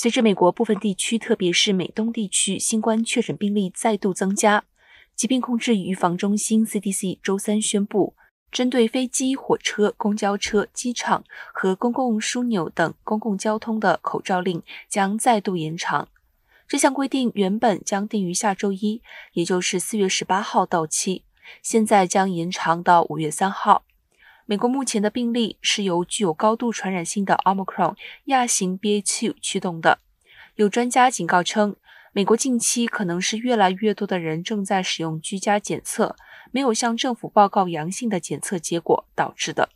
随着美国部分地区，特别是美东地区新冠确诊病例再度增加，疾病控制与预防中心 （CDC） 周三宣布，针对飞机、火车、公交车、机场和公共枢纽等公共交通的口罩令将再度延长。这项规定原本将定于下周一，也就是四月十八号到期，现在将延长到五月三号。美国目前的病例是由具有高度传染性的 Omicron 亚型 BA.2 驱动的。有专家警告称，美国近期可能是越来越多的人正在使用居家检测，没有向政府报告阳性的检测结果导致的。